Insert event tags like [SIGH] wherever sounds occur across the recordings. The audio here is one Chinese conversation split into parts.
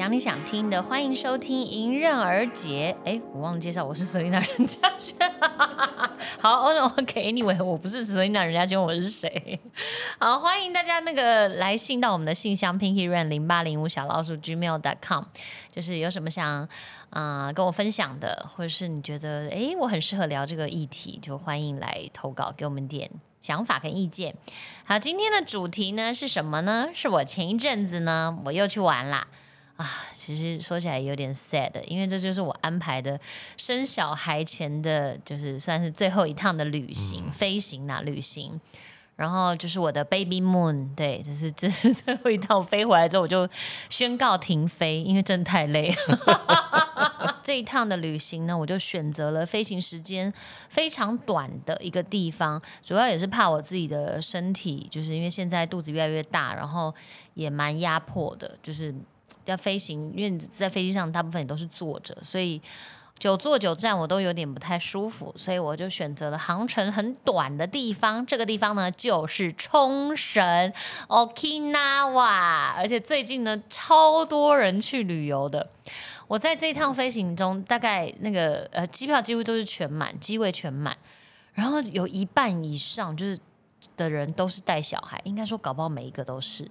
讲，你想听的，欢迎收听《迎刃而解》。哎，我忘了介绍，我是 Selina 任嘉轩。好，OK，Anyway，我不是 Selina 任嘉轩，我是谁？好，欢迎大家那个来信到我们的信箱 Pinky Run 零八零五小老鼠 Gmail.com，就是有什么想啊跟我分享的，或者是你觉得哎我很适合聊这个议题，就欢迎来投稿给我们点。想法跟意见，好，今天的主题呢是什么呢？是我前一阵子呢，我又去玩啦啊！其实说起来有点 sad，因为这就是我安排的生小孩前的，就是算是最后一趟的旅行，飞行呐，旅行。然后就是我的 baby moon，对，这是这是最后一趟飞回来之后，我就宣告停飞，因为真的太累了。[LAUGHS] 这一趟的旅行呢，我就选择了飞行时间非常短的一个地方，主要也是怕我自己的身体，就是因为现在肚子越来越大，然后也蛮压迫的，就是要飞行，因为在飞机上大部分也都是坐着，所以。久坐久站，我都有点不太舒服，所以我就选择了航程很短的地方。这个地方呢，就是冲绳 （Okinawa），而且最近呢，超多人去旅游的。我在这一趟飞行中，大概那个呃机票几乎都是全满，机位全满，然后有一半以上就是的人都是带小孩，应该说搞不好每一个都是。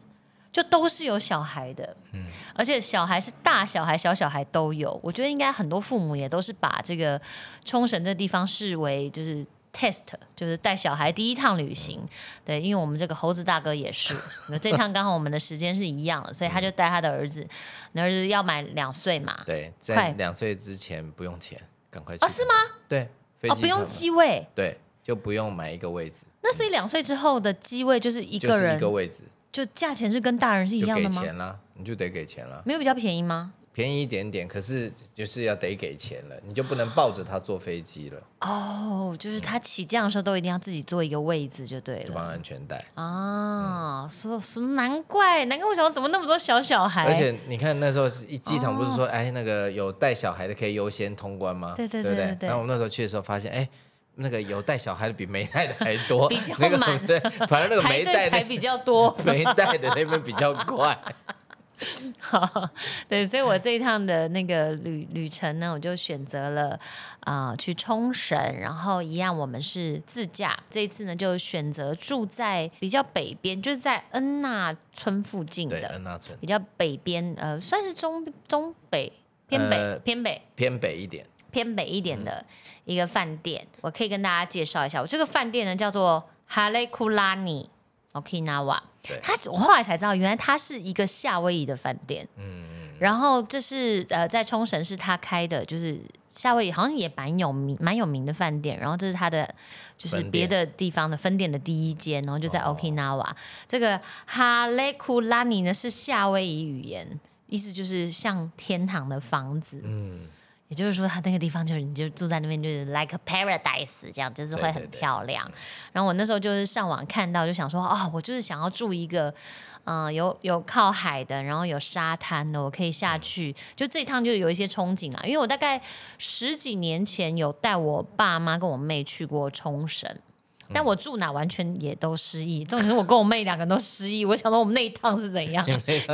就都是有小孩的，嗯，而且小孩是大小孩、小小孩都有。我觉得应该很多父母也都是把这个冲绳这地方视为就是 test，就是带小孩第一趟旅行。对，因为我们这个猴子大哥也是，这趟刚好我们的时间是一样的，所以他就带他的儿子，那儿子要满两岁嘛，对，在两岁之前不用钱，赶快去。哦，是吗？对，哦，不用机位，对，就不用买一个位置。那所以两岁之后的机位就是一个人一个位置。就价钱是跟大人是一样的吗？给钱啦，你就得给钱了。没有比较便宜吗？便宜一点点，可是就是要得给钱了，你就不能抱着他坐飞机了。哦，就是他起降的时候都一定要自己坐一个位置就对了，绑安全带啊。说什么？难怪，难怪我想怎么那么多小小孩？而且你看那时候一机场不是说，哎，那个有带小孩的可以优先通关吗？对对对对对。然后我们那时候去的时候发现，哎。那个有带小孩的比没带的还多，比较满。对，反正那个没带的还比较多，[LAUGHS] 没带的那边比较快。[LAUGHS] 好，对，所以我这一趟的那个旅旅程呢，我就选择了啊去冲绳，然后一样我们是自驾。这一次呢，就选择住在比较北边，就是在恩纳村附近的恩纳村，比较北边，呃，算是中中北偏北偏北偏北一点。偏北一点的一个饭店，我可以跟大家介绍一下。我这个饭店呢叫做哈雷库拉尼，Okinawa。它我后来才知道，原来它是一个夏威夷的饭店。嗯嗯。然后这是呃在冲绳是他开的，就是夏威夷好像也蛮有名蛮有名的饭店。然后这是他的就是别的地方的分店的第一间，然后就在 Okinawa。这个哈雷库拉尼呢是夏威夷语言，意思就是像天堂的房子。嗯。也就是说，它那个地方就是你就住在那边，就是 like a paradise 这样，就是会很漂亮。然后我那时候就是上网看到，就想说，哦，我就是想要住一个，嗯，有有靠海的，然后有沙滩的，我可以下去。就这一趟就有一些憧憬啊，因为我大概十几年前有带我爸妈跟我妹去过冲绳。但我住哪完全也都失忆，重点是我跟我妹两个人都失忆。我想说我们那一趟是怎样，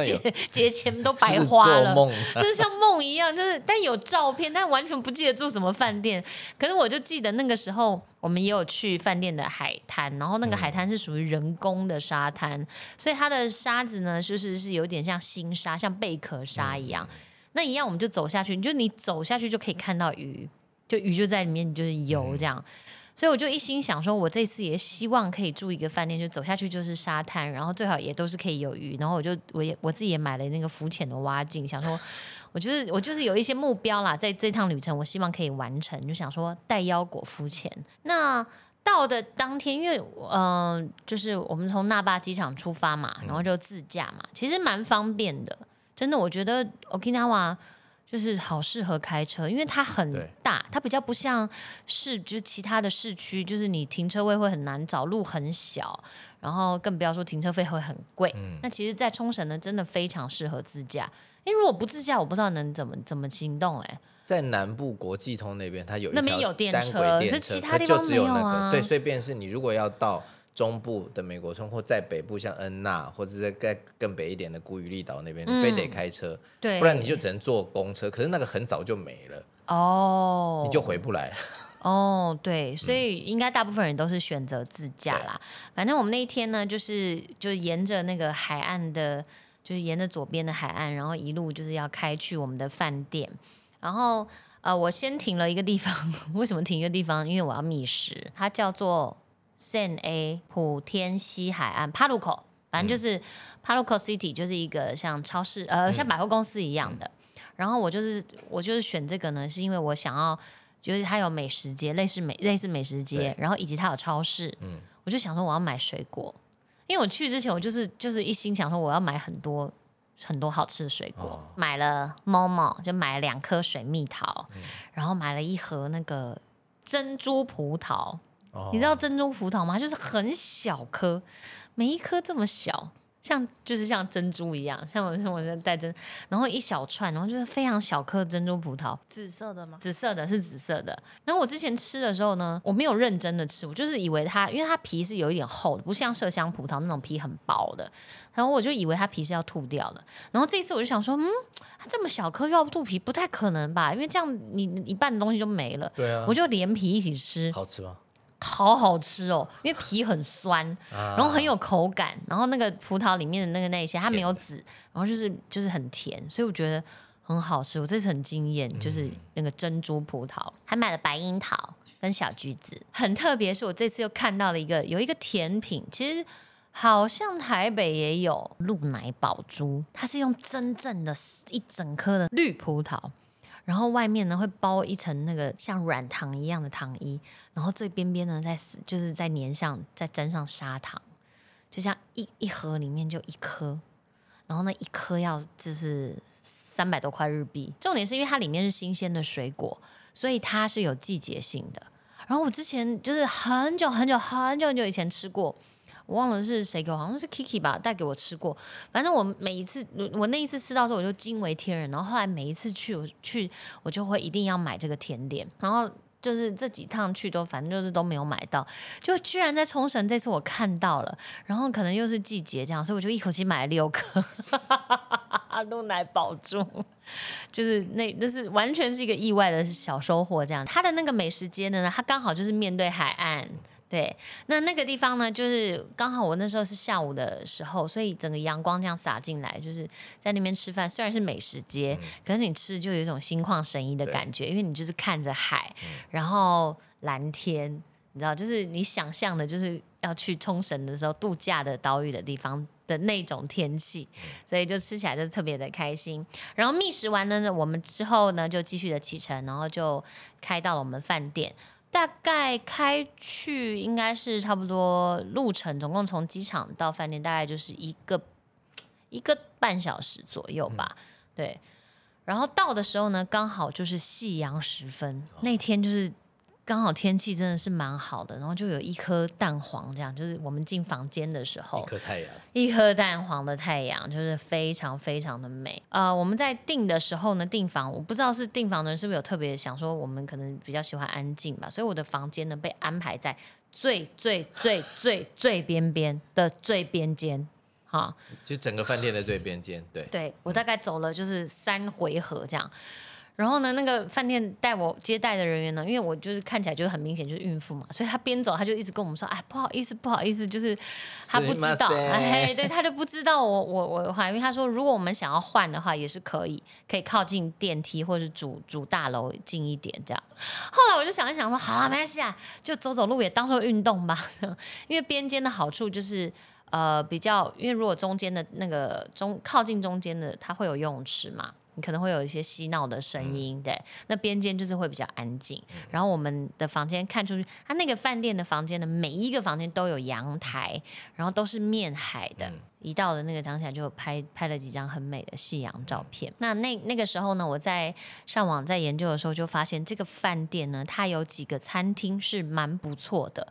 节节钱都白花了，就是像梦一样，就是但有照片，但完全不记得住什么饭店。可是我就记得那个时候我们也有去饭店的海滩，然后那个海滩是属于人工的沙滩，所以它的沙子呢就是是有点像新沙，像贝壳沙一样。那一样我们就走下去，就你走下去就可以看到鱼，就鱼就在里面，就是游这样。所以我就一心想说，我这次也希望可以住一个饭店，就走下去就是沙滩，然后最好也都是可以有鱼。然后我就我也我自己也买了那个浮潜的蛙镜，想说，我就是我就是有一些目标啦，在这趟旅程我希望可以完成，就想说带腰果浮潜。那到的当天，因为嗯，就是我们从那霸机场出发嘛，然后就自驾嘛，其实蛮方便的，真的，我觉得 Okinawa。就是好适合开车，因为它很大，它比较不像市，就是其他的市区，就是你停车位会很难找，路很小，然后更不要说停车费会很贵。嗯那其实，在冲绳呢，真的非常适合自驾。因为如果不自驾，我不知道能怎么怎么行动。哎，在南部国际通那边，它有那边有电车，可是其他地方没有啊。对，所以便是你如果要到中部的美国村，或在北部像恩纳，或者是在更更北一点的古雨利岛那边，嗯你非得开车，对，不然你就只能坐公车。可是那个很早就没了，哦，你就回不来。哦，对，所以应该大部分人都是选择自驾啦。反正我们那一天呢，就是就是沿着那个海岸的，就是沿着左边的海岸，然后一路就是要开去我们的饭店。然后呃，我先停了一个地方，[LAUGHS] 为什么停一个地方？因为我要觅食，它叫做 San A 普天西海岸帕路口，反正就是帕路口 City，就是一个像超市呃像百货公司一样的。然后我就是我就是选这个呢，是因为我想要。就是它有美食街，类似美类似美食街，然后以及它有超市，嗯。我就想说我要买水果，因为我去之前我就是就是一心想说我要买很多很多好吃的水果，哦。买了 Momo 就买了两颗水蜜桃，嗯。然后买了一盒那个珍珠葡萄，哦你知道珍珠葡萄吗？就是很小颗，每一颗这么小。像就是像珍珠一样，像我像我在戴珍，然后一小串，然后就是非常小颗珍珠葡萄，紫色的吗？紫色的是紫色的。然后我之前吃的时候呢，我没有认真的吃，我就是以为它，因为它皮是有一点厚的，不像麝香葡萄那种皮很薄的。然后我就以为它皮是要吐掉的。然后这一次我就想说，嗯，它这么小颗又要吐皮，不太可能吧？因为这样你你一半的东西就没了。对啊我，就连皮一起吃，好吃吗？好好吃哦，因为皮很酸，然然后很有口感，然后那个葡萄里面的那个那些它没有籽，然后就是就是很甜，所以我觉得很好吃。我这次很惊艳，就是那个珍珠葡萄，还买了白樱桃跟小橘子，很特别。是我这次又看到了一个有一个甜品，其实好像台北也有鹿奶宝珠，它是用真正的一整颗的绿葡萄。然后外面呢会包一层那个像软糖一样的糖衣，然后最边边呢再就是再粘上再沾上砂糖，就像一一盒里面就一颗，然后那一颗要就是三百多块日币。重点是因为它里面是新鲜的水果，所以它是有季节性的。然后我之前就是很久很久很久很久以前吃过，我忘了是谁给我，好像是 Kiki 吧，带给我吃过。反正我每一次，我那一次吃到时候，我就惊为天人。然后后来每一次去，我去我就会一定要买这个甜点。然后就是这几趟去都，反正就是都没有买到，就居然在冲绳这次我看到了。然后可能又是季节这样，所以我就一口气买了六颗鹿奶宝珠。就是那那是完全是一个意外的小收获，这样。它的那个美食街呢，它刚好就是面对海岸，对。那那个地方呢，就是刚好我那时候是下午的时候，所以整个阳光这样洒进来，就是在那边吃饭。虽然是美食街，可是你吃就有一种心旷神怡的感觉，因为你就是看着海，然后蓝天，你知道，就是你想象的，就是要去冲绳的时候度假的岛屿的地方。的那种天气，所以就吃起来就特别的开心。然后觅食完了呢，我们之后呢就继续的启程，然后就开到了我们饭店。大概开去应该是差不多路程，总共从机场到饭店大概就是一个一个半小时左右吧。对，然后到的时候呢，刚好就是夕阳时分，那天就是。刚好天气真的是蛮好的，然后就有一颗蛋黄，这样就是我们进房间的时候，一颗太阳，一颗蛋黄的太阳，就是非常非常的美。呃，我们在订的时候呢，订房我不知道是订房的人是不是有特别想说，我们可能比较喜欢安静吧，所以我的房间呢被安排在最最最最最边边的最边间，哈，就整个饭店的最边间，对，对我大概走了就是三回合这样。然后呢，那个饭店带我接待的人员呢，因为我就是看起来就是很明显就是孕妇嘛，所以他边走他就一直跟我们说，哎，不好意思，不好意思，就是他不知道，哎，对他就不知道我我我的话，因为他说如果我们想要换的话也是可以，可以靠近电梯或者主主大楼近一点这样。后来我就想一想说，好了，没关系啊，就走走路也当做运动吧，[LAUGHS] 因为边间的好处就是。呃，比较，因为如果中间的那个中靠近中间的，它会有游泳池嘛，你可能会有一些嬉闹的声音，对。那边间就是会比较安静。然后我们的房间看出去，它那个饭店的房间的每一个房间都有阳台，然后都是面海的。一到的那个当下就拍拍了几张很美的夕阳照片。那那那个时候呢，我在上网在研究的时候就发现，这个饭店呢，它有几个餐厅是蛮不错的。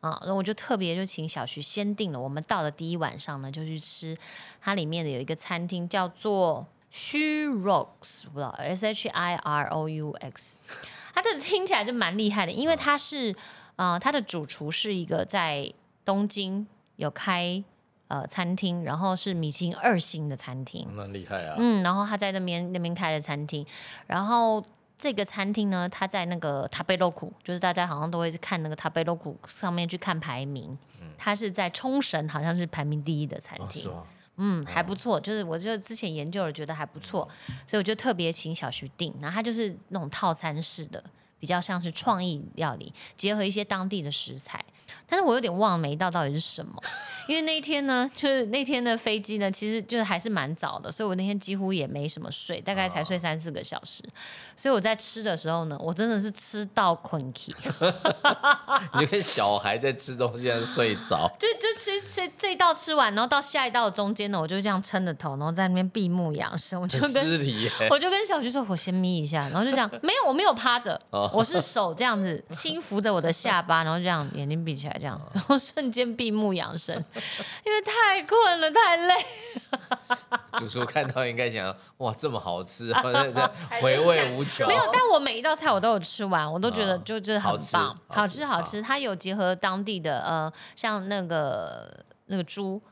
啊，然后我就特别就请小徐先定了。我们到了第一晚上呢，就去吃它里面的有一个餐厅叫做 Shirox，不知道 S H I R O U X，它这听起来就蛮厉害的，因为它是呃它的主厨是一个在东京有开呃餐厅，然后是米其林二星的餐厅。蛮厉害啊！嗯，然后他在那边那边开了餐厅，然后这个餐厅呢，他在那个塔贝洛库，就是大家好像都会看那个塔贝洛库上面去看排名，他是在冲绳好像是排名第一的餐厅。嗯，还不错，就是我就之前研究了，觉得还不错，所以我就特别请小徐订，然后它就是那种套餐式的，比较像是创意料理，结合一些当地的食材。但是我有点忘了每一道到底是什么，[LAUGHS] 因为那一天呢，就是那天的飞机呢，其实就是还是蛮早的，所以我那天几乎也没什么睡，大概才睡三四个小时。所以我在吃的时候呢，我真的是吃到困 [LAUGHS] 你就跟小孩在吃东西，在睡着。[LAUGHS] 就就吃吃这一道吃完，然后到下一道的中间呢，我就这样撑着头，然后在那边闭目养神，我就很跟！我就跟小徐说，我先眯一下，然后就这样，没有，我没有趴着，哦我是手这样子轻扶着我的下巴，然后这样眼睛闭起来，这样，[LAUGHS] 然后瞬间闭目养神，[LAUGHS] 因为太困了，太累。[LAUGHS] 主厨看到应该想，哇，这么好吃，回味无穷。没有，但我每一道菜我都有吃完，我都觉得哦就真的好吃很棒，好吃好吃。它有结合当地的呃，像那个那个猪。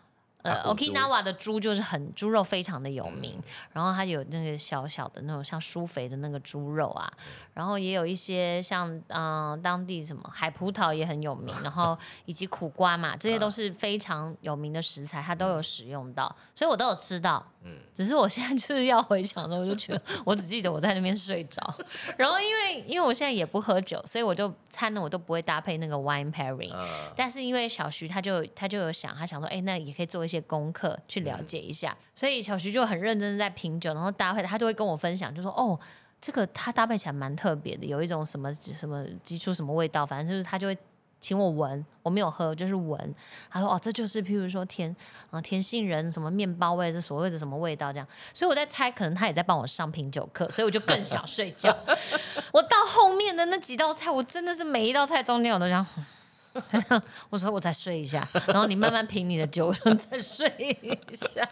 呃，Okinawa 的猪就是很猪肉非常的有名，嗯。然后它有那个小小的那种像酥肥的那个猪肉啊，嗯。然后也有一些像嗯、呃当地什么海葡萄也很有名，然后 [LAUGHS] 以及苦瓜嘛，这些都是非常有名的食材，它都有使用到，所以我都有吃到。嗯只是我现在就是要回想的时候，我就觉得我只记得我在那边睡着，[LAUGHS] 然后因为因为我现在也不喝酒，所以我就餐呢我都不会搭配那个 wine pairing。嗯，但是因为小徐他就他就有想，他想说，哎、那也可以做一些功课去了解一下，所以小徐就很认真的在品酒，然后搭配他就会跟我分享，就说哦，这个它搭配起来蛮特别的，有一种什么什么基础什么味道，反正就是他就会。请我闻，我没有喝，就是闻。他说：“哦，这就是譬如说甜啊甜杏仁什么面包味，这所谓的什么味道这样。”所以我在猜，可能他也在帮我上品酒课，所以我就更想睡觉。[LAUGHS] 我到后面的那几道菜，我真的是每一道菜中间我都想，[LAUGHS] [LAUGHS] 我说我再睡一下，然后你慢慢品你的酒，再睡一下。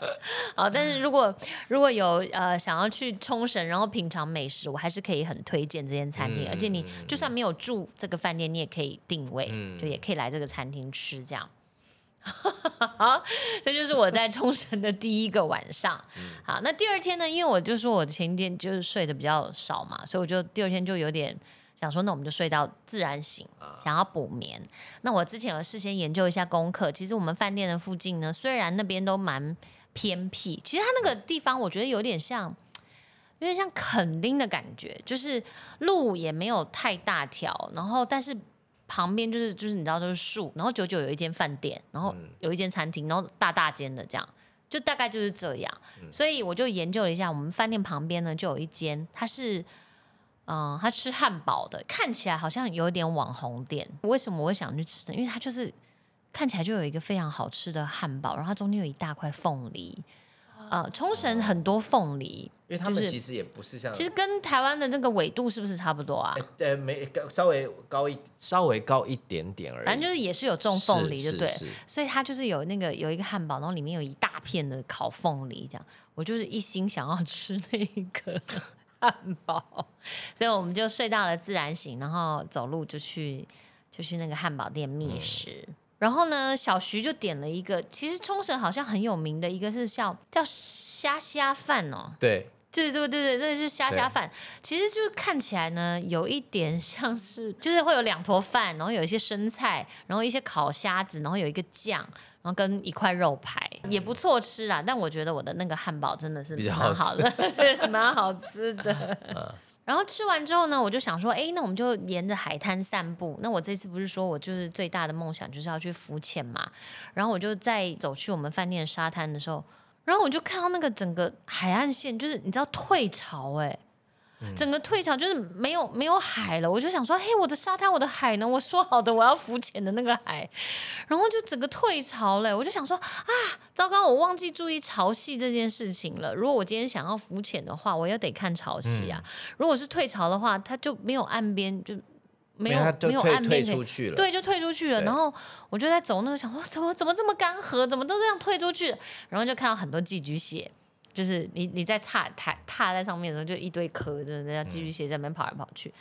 [LAUGHS] 好，但是如果如果有呃想要去冲绳，然后品尝美食，我还是可以很推荐这间餐厅，嗯而且你就算没有住这个饭店，你也可以定位，嗯就也可以来这个餐厅吃这样。[LAUGHS] 好，这就是我在冲绳的第一个晚上。好，那第二天呢？因为我就说我前一天就是睡得比较少嘛，所以我就第二天就有点想说，那我们就睡到自然醒，想要补眠。那我之前有事先研究一下功课，其实我们饭店的附近呢，虽然那边都蛮偏僻，其实它那个地方我觉得有点像。有点像垦丁的感觉，就是路也没有太大条，然后但是旁边就是就是你知道都是树，然后久久有一间饭店，然后有一间餐厅，然后大大间的这样，就大概就是这样。所以我就研究了一下，我们饭店旁边呢就有一间，它是嗯，他吃汉堡的，看起来好像有点网红店。为什么我会想去吃呢？因为它就是看起来就有一个非常好吃的汉堡，然后它中间有一大块凤梨。呃，冲绳很多凤梨，因为他们其实也不是像，其实跟台湾的那个纬度是不是差不多啊？呃呃没高稍微高一稍微高一点点而已，反正就是也是有种凤梨，对不对？所以它就是有那个有一个汉堡，然后里面有一大片的烤凤梨，这样我就是一心想要吃那个汉堡，所以我们就睡到了自然醒，然后走路就去就去那个汉堡店觅食。然后呢，小徐就点了一个，其实冲绳好像很有名的一个是叫叫虾虾饭哦，对，对对对对，那就是虾虾饭。其实就是看起来呢，有一点像是，就是会有两坨饭，然后有一些生菜，然后一些烤虾子，然后有一个酱，然后跟一块肉排，也不错吃啦。但我觉得我的那个汉堡真的是蛮好的，[LAUGHS] 蛮好吃的。[LAUGHS] 然后吃完之后呢，我就想说，哎，那我们就沿着海滩散步。那我这次不是说我就是最大的梦想就是要去浮潜嘛？然后我就在走去我们饭店的沙滩的时候，然后我就看到那个整个海岸线，就是你知道退潮哎、整个退潮就是没有没有海了，我就想说，嘿，我的沙滩，我的海呢？我说好的我要浮潜的那个海，然后就整个退潮了，我就想说啊，糟糕，我忘记注意潮汐这件事情了。如果我今天想要浮潜的话，我也得看潮汐啊。如果是退潮的话，它就没有岸边，就没有没有岸边可以退出去了，对，就退出去了。然后我就在走那个，想说怎么怎么这么干涸，怎么都这样退出去？然后就看到很多寄居蟹，就是你你在踏踏踏在上面的时候，就一堆壳，真的要寄居蟹在那边跑来跑去。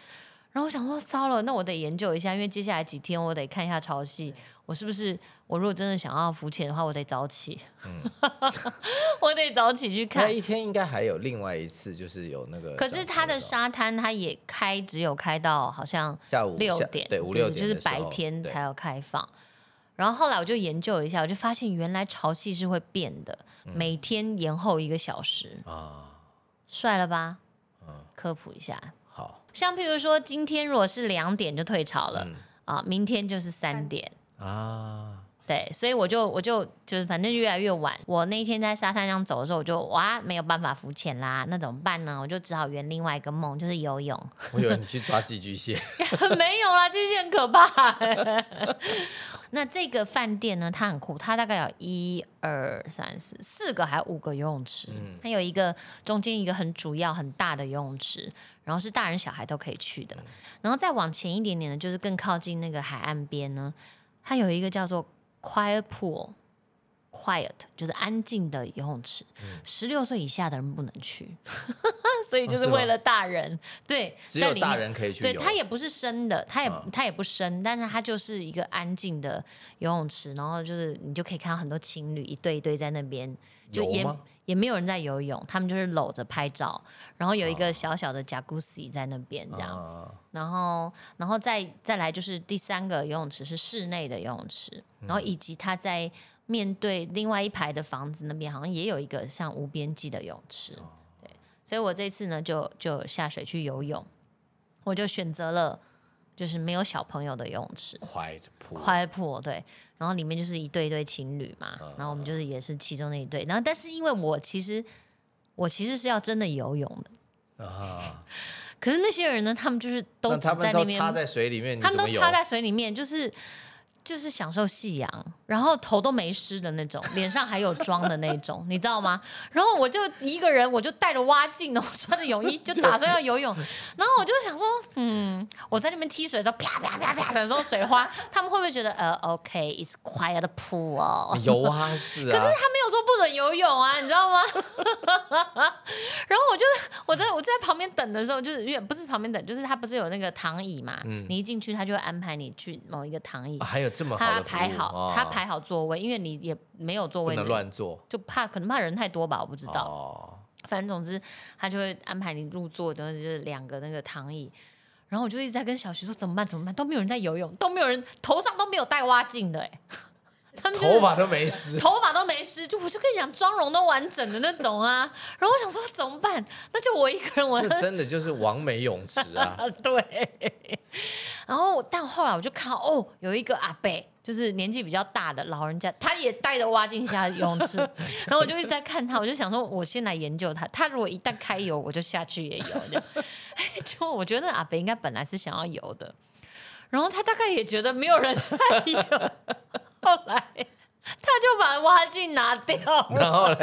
然后我想说，糟了，那我得研究一下，因为接下来几天我得看一下潮汐，我是不是我如果真的想要浮潜的话，我得早起，嗯 [LAUGHS] 我得早起去看。那一天应该还有另外一次，就是有那个。可是它的沙滩它也开，只有开到好像下午六点，对五六点就是白天才有开放。然后后来我就研究了一下，我就发现原来潮汐是会变的，嗯。每天延后一个小时，啊，帅了吧？嗯。科普一下，好。像譬如说今天如果是两点就退潮了、嗯。啊，明天就是三点。啊，对，所以我就我就就是反正越来越晚。我那一天在沙滩上走的时候，我就哇没有办法浮潜啦，那怎么办呢？我就只好圆另外一个梦，就是游泳。我以为你去抓寄居蟹，[LAUGHS] 没有啦，寄居蟹很可怕。[LAUGHS] 那这个饭店呢，它很酷，它大概有一二三四四个还有五个游泳池，它有一个中间一个很主要很大的游泳池，然后是大人小孩都可以去的。然后再往前一点点呢，就是更靠近那个海岸边呢，它有一个叫做 Quiet Pool。Quiet 就是安静的游泳池，十六岁以下的人不能去，[LAUGHS] 所以就哦是为了大人。对，只有大人可以去对，游。它也不是深的，它也、嗯它也不深，但是它就是一个安静的游泳池，然后就是你就可以看到很多情侣一对一对在那边，就也也没有人在游泳，他们就是搂着拍照，然后有一哦个小小的 jacuzzi 在那边这样，啊，然后然后再再来就是第三个游泳池是室内的游泳池，然后以及它在面对另外一排的房子那边好像也有一个像无边际的泳池，对，所以我这次呢就就下水去游泳，我就选择了就是没有小朋友的游泳池。Pool，快破对，然后里面就是一对一对情侣嘛，然后我们就是也是其中的一对，然后但是因为我其实我其实是要真的游泳的，啊，可是那些人呢，他们就是都他们都在那边插在水里面，他们？都插在水里面，就是就是享受夕阳，然后头都没湿的那种，脸上还有妆的那种，你知道吗？然后我就一个人，我就带着蛙镜哦，穿着泳衣就打算要游泳，然后我就想说，嗯，我在那边踢水的时候，啪啪啪啪的时候水花，他们会不会觉得呃，OK，it's quiet pool 哦？游啊，是啊，可是他没有说不准游泳啊，你知道吗？[LAUGHS] 然后我就我在我在旁边等的时候，就是因为不是旁边等，就是他不是有那个躺椅嘛，你一进去他就会安排你去某一个躺椅啊，还有这么好他排好哦。他排好座位，因为你也没有座位，不能乱坐。就怕可能怕人太多吧，我不知道。哦，反正总之他就会安排你入座的，就是两个那个躺椅。然后我就一直在跟小徐说怎么办怎么办，都没有人在游泳，都没有人头上都没有戴蛙镜的哎、他们就是头发都没湿，头发都没湿，就我就跟你讲，妆容都完整的那种啊。然后我想说怎么办？那就我一个人，我那真的就是完美泳池啊！啊 [LAUGHS] 对。然后但后来我就看哦，有一个阿伯，就是年纪比较大的老人家，他也带着蛙镜下游泳池。[LAUGHS] 然后我就一直在看他，我就想说，我先来研究他。他如果一旦开游，我就下去也游。[LAUGHS] 就我觉得那阿伯应该本来是想要游的，然后他大概也觉得没有人在游，后来他就把蛙镜拿掉了。然后呢，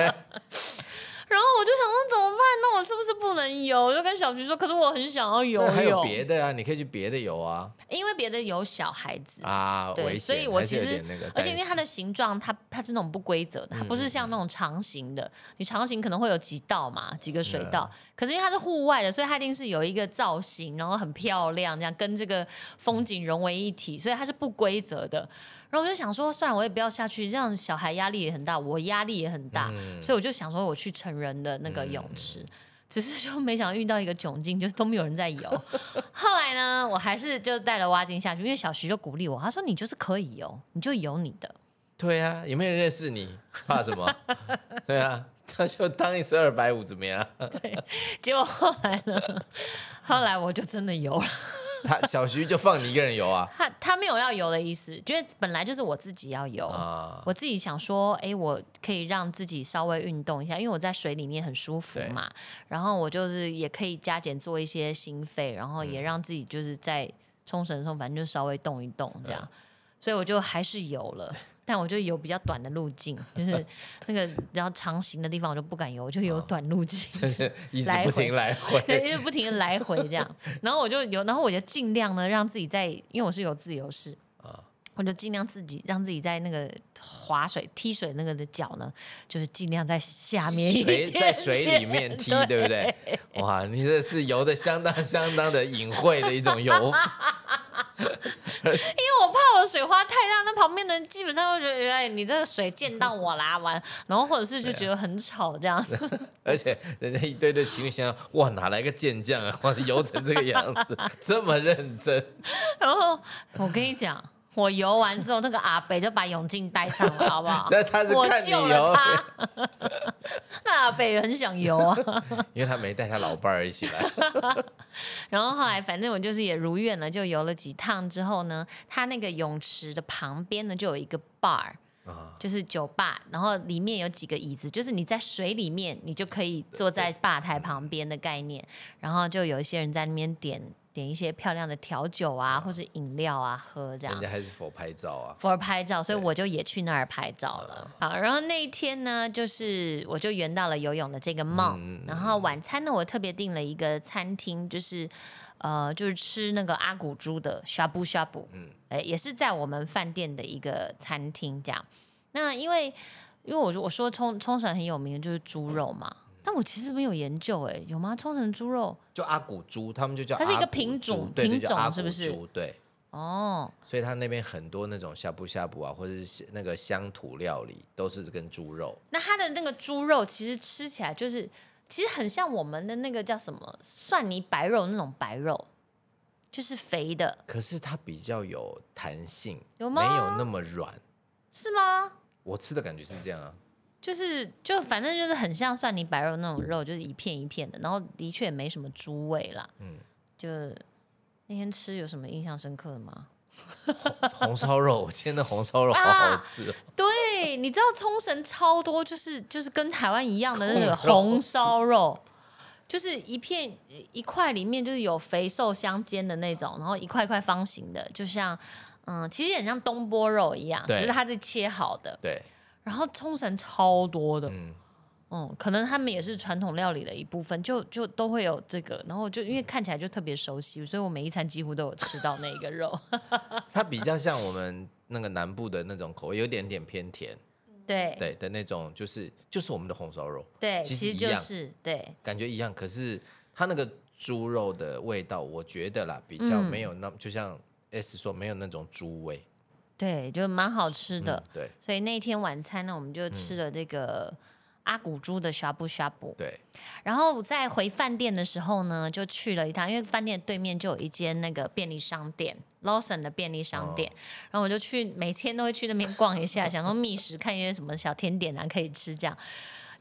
然后我就想说怎么办？那我是不是不能游？我就跟小徐说，可是我很想要游那还有泳，别的啊，你可以去别的游啊因为别的有小孩子。啊，对，所以我其实那个，而且因为它的形状，它它是那种不规则的，它不是像那种长形的。你长形可能会有几道嘛，几个水道，可是因为它是户外的，所以它一定是有一个造型，然后很漂亮，这样跟这个风景融为一体，所以它是不规则的。然后我就想说，算了，我也不要下去，这样小孩压力也很大，我压力也很大，嗯所以我就想说，我去成人的那个泳池。只是就没想到遇到一个窘境，就是都没有人在游。[LAUGHS] 后来呢，我还是就带了蛙镜下去，因为小徐就鼓励我，他说你就是可以游，你就游你的。对啊，有没有人认识你？怕什么？[LAUGHS] 对啊，他就当一次二百五怎么样？对结果后来呢，后来我就真的游了。[LAUGHS] 他小徐就放你一个人游啊他他没有要游的意思，觉得本来就是我自己要游。啊，我自己想说，哎，我可以让自己稍微运动一下，因为我在水里面很舒服嘛。然后我就是也可以加减做一些心肺，然后嗯也让自己就是在冲绳的时候，反正就稍微动一动这样。所以我就还是游了，[LAUGHS] 但我就有比较短的路径，就是 [LAUGHS] 那个比较长行的地方我就不敢游，我就有短路径。[LAUGHS] 就是一直不停来回。对，因为不停的来回这样，[LAUGHS] 然后我就有，然后我就尽量呢让自己在，因为我是有自由式啊我就尽量自己让自己在那个划水、踢水那个的脚呢，就是尽量在下面一水点在水里面踢，对不对？哇，你这是游的相当相当的隐晦的一种游，水花太大，那旁边的人基本上会觉得，哎，你这个水溅到我啦，完，然后或者是就觉得很吵这样子。而且人家一堆的情侣想，哇，哪来个健将啊？哇，游成这个样子，这么认真。[LAUGHS] 然后我跟你讲。我游完之后，那个阿北就把泳镜戴上了，好不好？[LAUGHS] 那他是我看你救了游，他。[LAUGHS] 那阿北也很想游啊。[LAUGHS] 因为他没带他老伴儿一起来。然后后来，反正我就是也如愿了，就游了几趟之后呢，他那个泳池的旁边呢，就有一个 bar。啊就是酒吧，然后里面有几个椅子，就是你在水里面，你就可以坐在吧台旁边的概念。然后就有一些人在那边点点一些漂亮的调酒啊，或是饮料啊喝这样人。家还是否拍照啊？for 拍照，所以我就也去那儿拍照了。好，然后那一天呢，就是我就圆到了游泳的这个梦。然后晚餐呢，我特别订了一个餐厅，就是呃，就是吃那个阿古猪的 shabu shabu，嗯哎，也是在我们饭店的一个餐厅这样。那因为因为我说我说冲冲绳很有名的就是猪肉嘛，但我其实没有研究哎，有吗？冲绳猪肉就阿古猪，他们就叫它是一个品猪种品种是不是猪对，哦，所以他那边很多那种呷哺呷哺啊，或者是那个乡土料理，都是跟猪肉。那它的那个猪肉其实吃起来就是，其实很像我们的那个叫什么蒜泥白肉那种白肉，就是肥的，可是它比较有弹性，有吗没有那么软。是吗？我吃的感觉是这样啊，就是就反正就是很像蒜泥白肉那种肉，就是一片一片的，然后的确也没什么猪味啦。嗯就那天吃有什么印象深刻的吗？红烧肉，我今天的红烧肉好啊好吃、哦。对，你知道冲绳超多，就是就是跟台湾一样的那个红烧肉，就是一片一块里面就是有肥瘦相间的那种，然后一块一块方形的，就像嗯，其实很像东坡肉一样，只是它是切好的。对，然后冲绳超多的，嗯，嗯，可能他们也是传统料理的一部分，就就都会有这个，然后就因为看起来就特别熟悉，所以我每一餐几乎都有吃到那个肉。[LAUGHS] 它比较像我们那个南部的那种口味，有点点偏甜，对对的那种，就是就是我们的红烧肉，对，其实就是对。感觉一样，可是它那个猪肉的味道，我觉得啦，比较嗯没有那，就像 S 说，没有那种猪味对，就蛮好吃的。嗯对所以那天晚餐呢，我们就吃了这个阿古猪的呷哺呷哺。对，然后在回饭店的时候呢，就去了一趟，因为饭店对面就有一间那个便利商店，Lawson 的便利商店。然后我就去，每天都会去那边逛一下，想说觅食，看一些什么小甜点啊可以吃这样。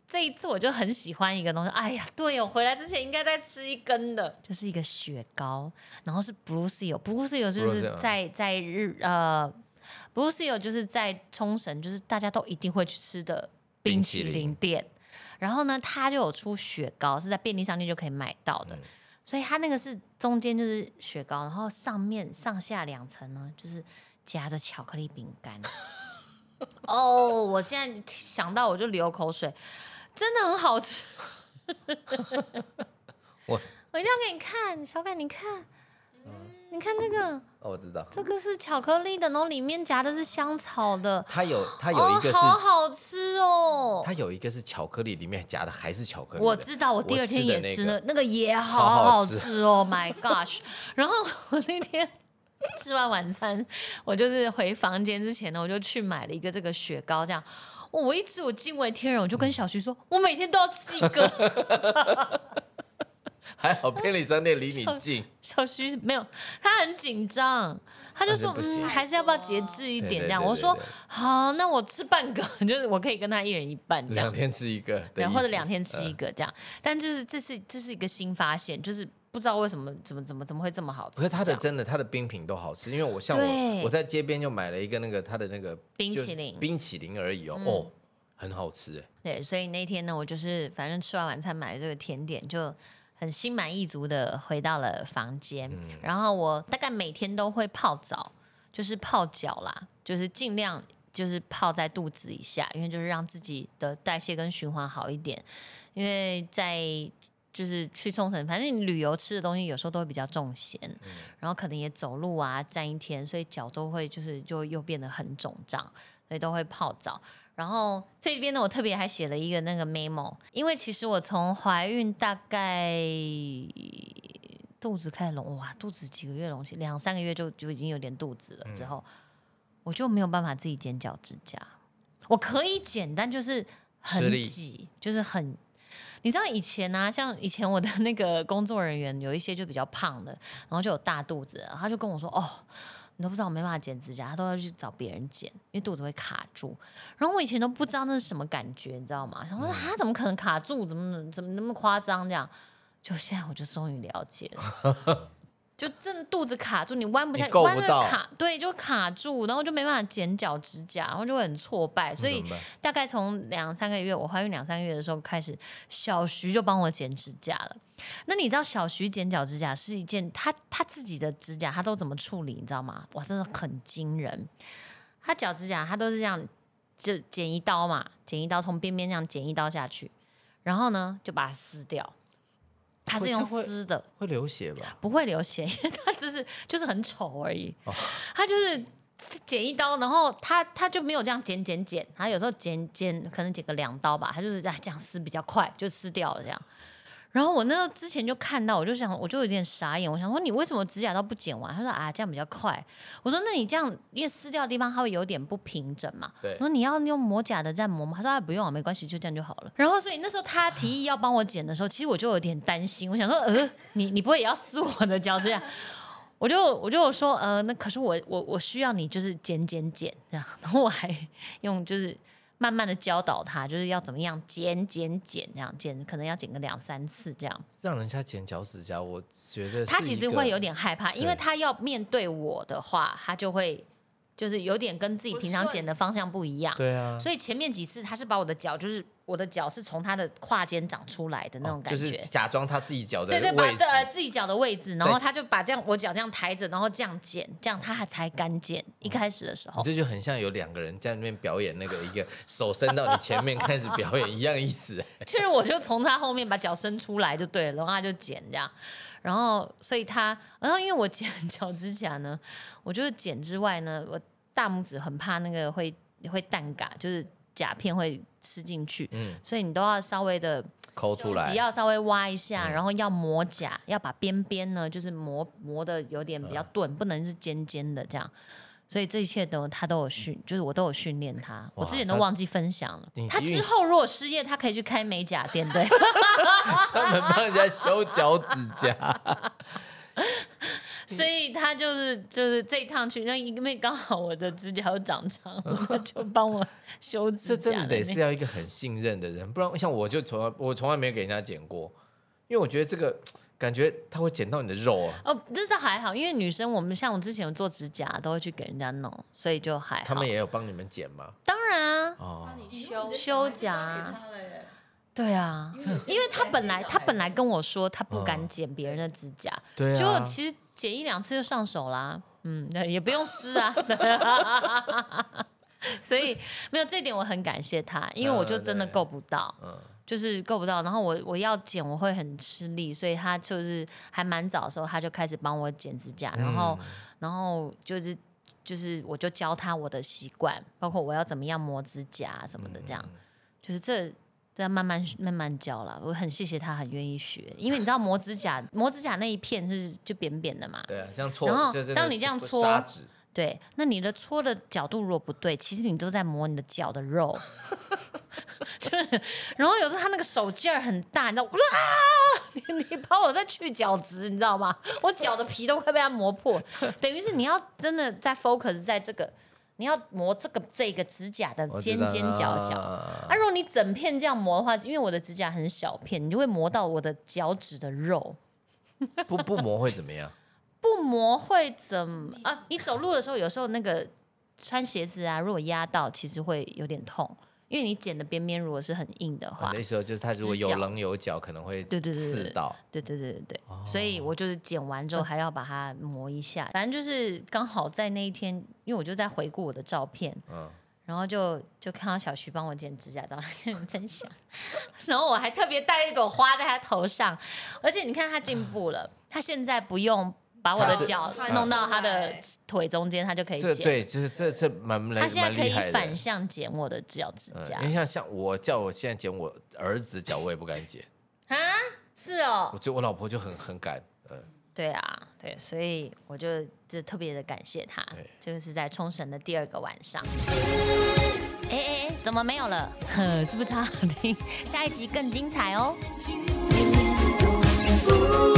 这一次我就很喜欢一个东西，哎呀，对哦，回来之前应该再吃一根的，就是一个雪糕，然后是 Blue Seal，Blue Seal 就是在在日呃，Blue Seal 就是在冲绳，就是大家都一定会去吃的冰淇淋淋店。然后呢，它就有出雪糕，是在便利商店就可以买到的。嗯所以它那个是中间就是雪糕，然后上面上下两层呢，就是夹着巧克力饼干。[LAUGHS] 哦，我现在想到我就流口水，真的很好吃。[LAUGHS] 我我一定要给你看，小凯，你看，你看这个，哦我知道，这个是巧克力的，然后里面夹的是香草的，它有它有一个是、哦、好好吃哦。它有一一个是巧克力，里面夹的还是巧克力。我知道，我第二天也吃了，吃那个那个也好好好好吃吃哦，My gosh！然后我那天吃完晚餐，我就是回房间之前呢，我就去买了一个这个雪糕，这样。我一吃我惊为天人，我就跟小徐说，[LAUGHS] 我每天都要吃一个。还好便利商店离你近，小徐没有，他很紧张，他就说嗯，还是要不要节制一点这样。我说好，那我吃半个，[LAUGHS] 就是我可以跟他一人一半这样。两。天吃一个对，或者两天吃一嗯。个这样。但就是这是这是一个新发现，就是不知道为什么怎么怎么怎么会这么好吃。可是它的真的，它的冰品都好吃，因为我像我我在街边就买了一个那个它的那个冰淇淋。嗯冰淇淋而已哦，哦，很好吃哎，对，所以那天呢，我就是反正吃完晚餐买了这个甜点，就很心满意足的回到了房间。嗯然后我大概每天都会泡澡，就是泡脚啦，就是尽量就是泡在肚子以下，因为就是让自己的代谢跟循环好一点。因为在就是去冲绳，反正你旅游吃的东西有时候都会比较重咸，然后可能也走路啊站一天，所以脚都会就是就又变得很肿胀，所以都会泡澡。然后这边呢，我特别还写了一个那个 memo，因为其实我从怀孕大概肚子开始隆，哇，肚子几个月隆起，两三个月就就已经有点肚子了，之后我就没有办法自己剪脚趾甲，我可以剪，但就是很挤，就是很。你知道以前呢，像以前我的那个工作人员有一些就比较胖的，然后就有大肚子，他就跟我说：“哦，你都不知道我没办法剪指甲，他都要去找别人剪，因为肚子会卡住。”然后我以前都不知道那是什么感觉，你知道吗？想说他怎么可能卡住？怎么怎么那么夸张？这样，就现在我就终于了解了。[LAUGHS] 就真的肚子卡住，你弯不下，弯的卡，对，就卡住，然后就没办法剪脚指甲，然后就会很挫败。所以大概从两三个月，我怀孕两三个月的时候开始，小徐就帮我剪指甲了。那你知道小徐剪脚指甲是一件他他自己的指甲，他都怎么处理？你知道吗？哇，真的很惊人。他脚指甲他都是这样，就剪一刀嘛，剪一刀从边边这样剪一刀下去，然后呢就把它撕掉。它是用撕的，会流血吧？不会流血，因为它只是就是很丑而已。它就是剪一刀，然后它它就没有这样剪剪剪，它有时候剪剪可能剪个两刀吧，它就是在这样撕比较快，就撕掉了这样。然后我那个之前就看到，我就想，我就有点傻眼。我想说，你为什么指甲刀不剪完？他说啊，这样比较快。我说，那你这样，因为撕掉的地方它会有点不平整嘛。对。我说你要用磨甲的再磨吗？他说啊，不用，没关系，就这样就好了。然后所以那时候他提议要帮我剪的时候，其实我就有点担心。我想说，呃，你你不会也要撕我的脚这样？我就我就说，呃，那可是我我我需要你就是剪剪剪这样。然后我还用就是。慢慢的教导他，就是要怎么样剪剪剪，这样剪可能要剪个两三次这样。让人家剪脚趾甲，我觉得他其实会有点害怕，因为他要面对我的话，他就会。就是有点跟自己平常剪的方向不一样，对啊，所以前面几次他是把我的脚，就是我的脚是从他的胯间长出来的那种感觉，就是假装他自己脚的对对，把呃自己脚的位置，然后他就把这样我脚这样抬着，然后这样剪，这样他还才敢剪。一开始的时候，这就很像有两个人在那边表演那个一个手伸到你前面开始表演一样意思。其 [LAUGHS] 实我就从他后面把脚伸出来就对了，然后他就剪这样。然后，所以他，然后因为我剪 [LAUGHS] 脚指甲呢，我就是剪之外呢，我大拇指很怕那个会会蛋嘎，就是甲片会吃进去，嗯，所以你都要稍微的抠出来，只要稍微挖一下，然后要磨甲，要把边边呢，就是磨磨的有点比较钝，不能是尖尖的这样。所以这一切都他都有训，就是我都有训练他。我之前都忘记分享了。他之后如果失业，他可以去开美甲店，对，[LAUGHS] 专门帮人家修脚趾甲。所以他就是就是这一趟去，那因为刚好我的指甲又长长，他就帮我修指甲。这真的得是要一个很信任的人，不然像我就从来我从来没给人家剪过，因为我觉得这个。感觉他会剪到你的肉啊！哦，这倒还好，因为女生我们像我之前有做指甲，都会去给人家弄，所以就还好。他们也有帮你们剪吗？当然啊，哦，帮你修修甲。对啊，因为他本来他本来跟我说他不敢剪别人的指甲，对，就其实剪一两次就上手啦，嗯，也不用撕啊。[LAUGHS] 所以没有这点我很感谢他，因为我就真的够不到，嗯。就是够不到，然后我我要剪我会很吃力，所以他就是还蛮早的时候他就开始帮我剪指甲，然后然后就是就是我就教他我的习惯，包括我要怎么样磨指甲什么的，这样就是这这要慢慢慢慢教了。我很谢谢他很愿意学，因为你知道磨指甲磨指甲那一片是就扁扁的嘛，对啊，像搓，然后当你这样搓。对，那你的搓的角度如果不对，其实你都在磨你的脚的肉。[LAUGHS] 就是，然后有时候他那个手劲儿很大，你知道？我说啊，你你把我在去角质，你知道吗？我脚的皮都快被他磨破。等于是你要真的在 focus 在这个，你要磨这个这个指甲的尖尖角角。啊，如果你整片这样磨的话，因为我的指甲很小片，你就会磨到我的脚趾的肉。[LAUGHS] 不不磨会怎么样？不磨会怎么啊？你走路的时候，有时候那个穿鞋子啊，如果压到，其实会有点痛，因为你剪的边边如果是很硬的话，那时候就是它如果有棱有角，可能会对对对刺到，对对对对对。所以我就是剪完之后还要把它磨一下，反正就是刚好在那一天，因为我就在回顾我的照片，嗯，然后就就看到小徐帮我剪指甲，照跟你们分享。[LAUGHS] 然后我还特别带一朵花在他头上，而且你看他进步了，他现在不用把我的脚弄到他的腿中间，他就可以剪。对，就是这这蛮蛮他现在可以反向剪我的脚指甲嗯因为像像我叫我现在剪我儿子的脚，我也不敢剪，[LAUGHS] 啊？是哦我，觉得我老婆就很很敢，嗯，对啊，对，所以我就就特别的感谢他对。这个是在冲绳的第二个晚上。哎哎哎，怎么没有了？呵，[LAUGHS] 是不是超好听？下一集更精彩哦。不